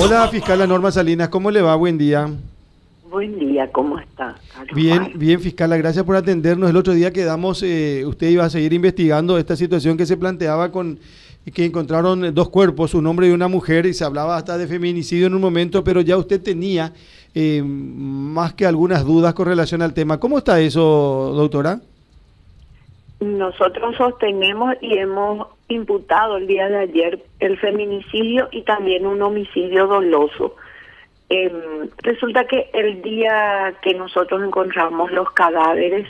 Hola, fiscal Norma Salinas, ¿cómo le va? Buen día. Buen día, ¿cómo está? Carlos? Bien, bien, fiscala, gracias por atendernos. El otro día quedamos, eh, usted iba a seguir investigando esta situación que se planteaba con que encontraron dos cuerpos, un hombre y una mujer, y se hablaba hasta de feminicidio en un momento, pero ya usted tenía eh, más que algunas dudas con relación al tema. ¿Cómo está eso, doctora? Nosotros sostenemos y hemos imputado el día de ayer el feminicidio y también un homicidio doloso. Eh, resulta que el día que nosotros encontramos los cadáveres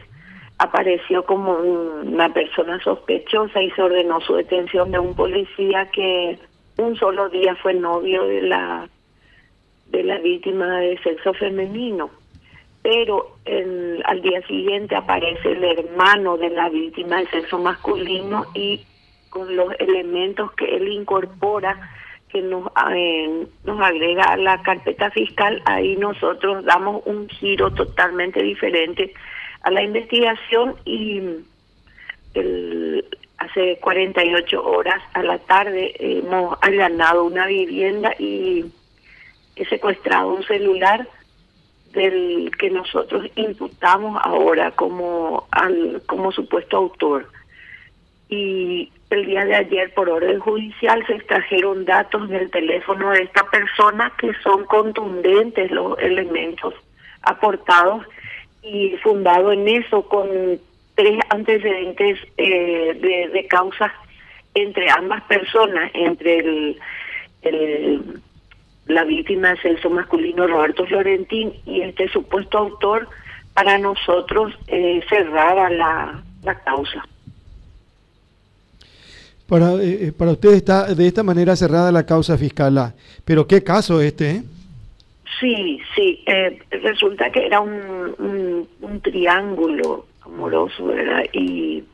apareció como una persona sospechosa y se ordenó su detención de un policía que un solo día fue novio de la de la víctima de sexo femenino pero al día siguiente aparece el hermano de la víctima de sexo masculino y con los elementos que él incorpora que nos, eh, nos agrega a la carpeta fiscal, ahí nosotros damos un giro totalmente diferente a la investigación y el, hace 48 horas a la tarde hemos allanado una vivienda y he secuestrado un celular del que nosotros imputamos ahora como al como supuesto autor. Y el día de ayer por orden judicial se extrajeron datos del teléfono de esta persona que son contundentes los elementos aportados y fundado en eso con tres antecedentes eh, de, de causas entre ambas personas, entre el, el la víctima de sexo masculino Roberto Florentín y este supuesto autor, para nosotros eh, cerraba la, la causa. Para, eh, para usted está de esta manera cerrada la causa fiscal. Pero qué caso este, ¿eh? Sí, sí. Eh, resulta que era un, un, triángulo amoroso, ¿verdad? Y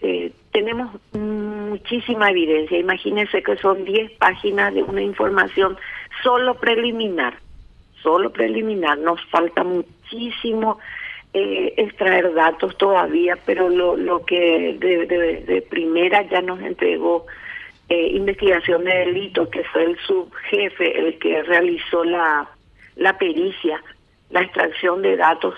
eh, tenemos muchísima evidencia. Imagínense que son 10 páginas de una información solo preliminar, solo preliminar. Nos falta muchísimo eh, extraer datos todavía, pero lo, lo que de, primera ya nos entregó eh, investigación de delito, que fue el subjefe el que realizó la, la pericia, la extracción de datos,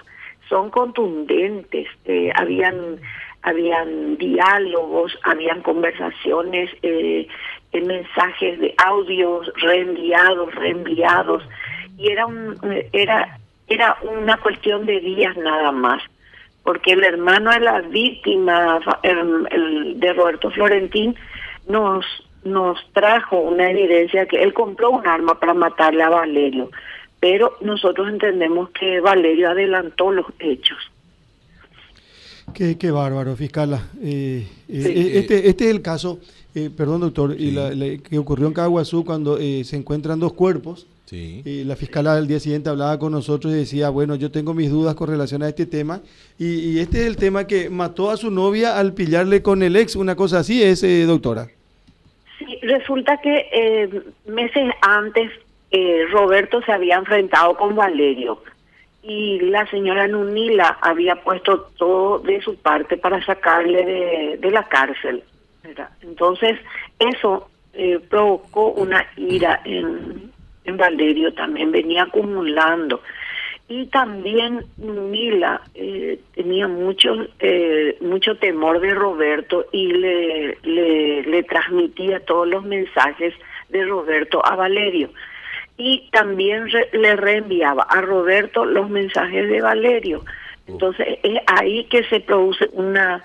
son contundentes. Eh, habían habían diálogos, habían conversaciones, eh, mensajes de audios reenviados, reenviados, y era un, era era una cuestión de días nada más, porque el hermano de la víctima, el, de Roberto Florentín, nos nos trajo una evidencia que él compró un arma para matarle a Valerio, pero nosotros entendemos que Valerio adelantó los hechos. Qué, qué bárbaro, fiscala. Eh, eh, este, este es el caso, eh, perdón doctor, y la, que ocurrió en Caguazú cuando se encuentran dos cuerpos. Sí. la fiscala al día siguiente hablaba con nosotros y decía, bueno, yo tengo mis dudas con relación a este tema. Y, este es el tema que mató a su novia al pillarle con el ex, una cosa así es, doctora. Sí, resulta que meses antes Roberto se había enfrentado con Valerio y la señora Nunila había puesto todo de su parte para sacarle de, la cárcel. Entonces, eso eh, provocó una ira en, en Valerio también, venía acumulando. Y también Nunila eh, tenía mucho, eh, mucho temor de Roberto y le, le, le transmitía todos los mensajes de Roberto a Valerio y también le reenviaba a Roberto los mensajes de Valerio. Entonces es ahí que se produce una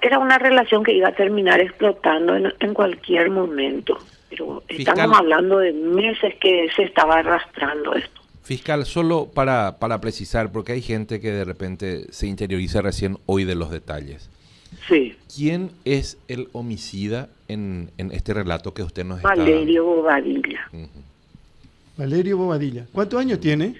era una relación que iba a terminar explotando en, cualquier momento. Pero estamos hablando de meses que se estaba arrastrando esto. Fiscal, solo para, para precisar, porque hay gente que de repente se interioriza recién hoy de los detalles. Sí. ¿Quién es el homicida en, en este relato que usted nos está Valerio Bobadilla. Valerio Bobadilla. ¿Cuántos años tiene?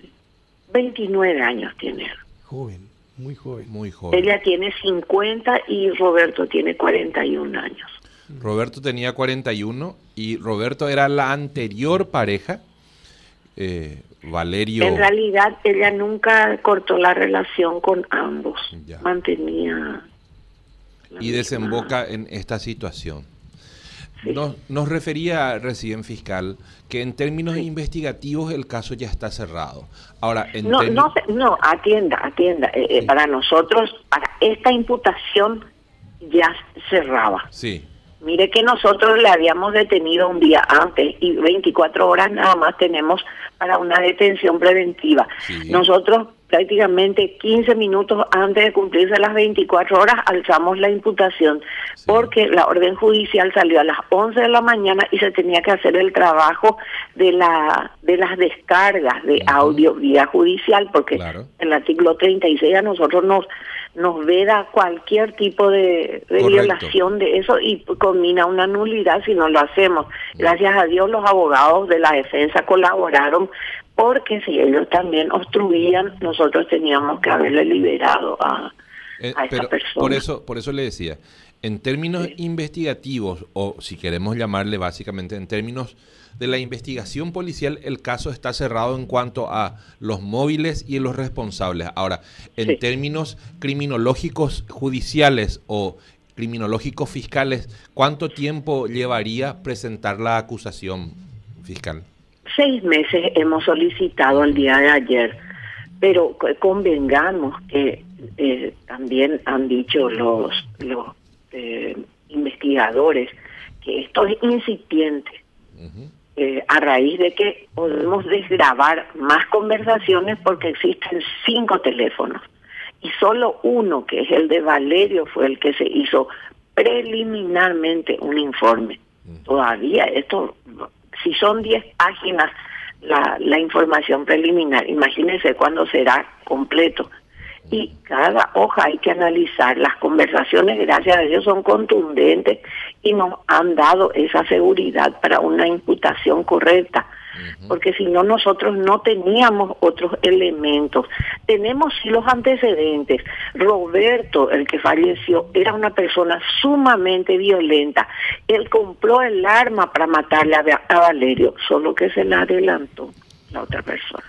29 años tiene. Joven, muy joven. Muy joven. Ella tiene 50 y Roberto tiene 41 años. Roberto tenía 41 y Roberto era la anterior pareja. Eh, Valerio. En realidad ella nunca cortó la relación con ambos. Mantenía y desemboca en esta situación. Nos, refería recién fiscal que en términos investigativos el caso ya está cerrado. Ahora, no, no, no, atienda, atienda. Eh, eh, para nosotros, para esta imputación ya cerraba. Sí. Mire que nosotros le habíamos detenido un día antes y 24 horas nada más tenemos para una detención preventiva. Nosotros prácticamente 15 minutos antes de cumplirse las 24 horas alzamos la imputación porque la orden judicial salió a las 11 de la mañana y se tenía que hacer el trabajo de la de las descargas de audio vía judicial porque el artículo 36 a nosotros nos nos veda cualquier tipo de, violación de eso y combina una nulidad si no lo hacemos. Gracias a Dios los abogados de la defensa colaboraron porque si ellos también obstruían, nosotros teníamos que haberle liberado a, eh, esa persona. Por eso, por eso le decía, en términos investigativos, o si queremos llamarle básicamente en términos de la investigación policial, el caso está cerrado en cuanto a los móviles y los responsables. Ahora, en términos criminológicos judiciales o criminológicos fiscales, ¿cuánto tiempo llevaría presentar la acusación fiscal? Seis meses hemos solicitado el día de ayer, pero convengamos que eh, también han dicho los, los eh, investigadores que esto es incipiente. Eh, a raíz de que podemos desgrabar más conversaciones porque existen cinco teléfonos y solo uno, que es el de Valerio, fue el que se hizo preliminarmente un informe. Todavía esto si son 10 páginas la, información preliminar, imagínense cuándo será completo. Y cada hoja hay que analizar. Las conversaciones, gracias a Dios, son contundentes y nos han dado esa seguridad para una imputación correcta porque si no nosotros no teníamos otros elementos. Tenemos sí los antecedentes. Roberto, el que falleció, era una persona sumamente violenta. Él compró el arma para matarle a, Valerio, solo que se la adelantó la otra persona.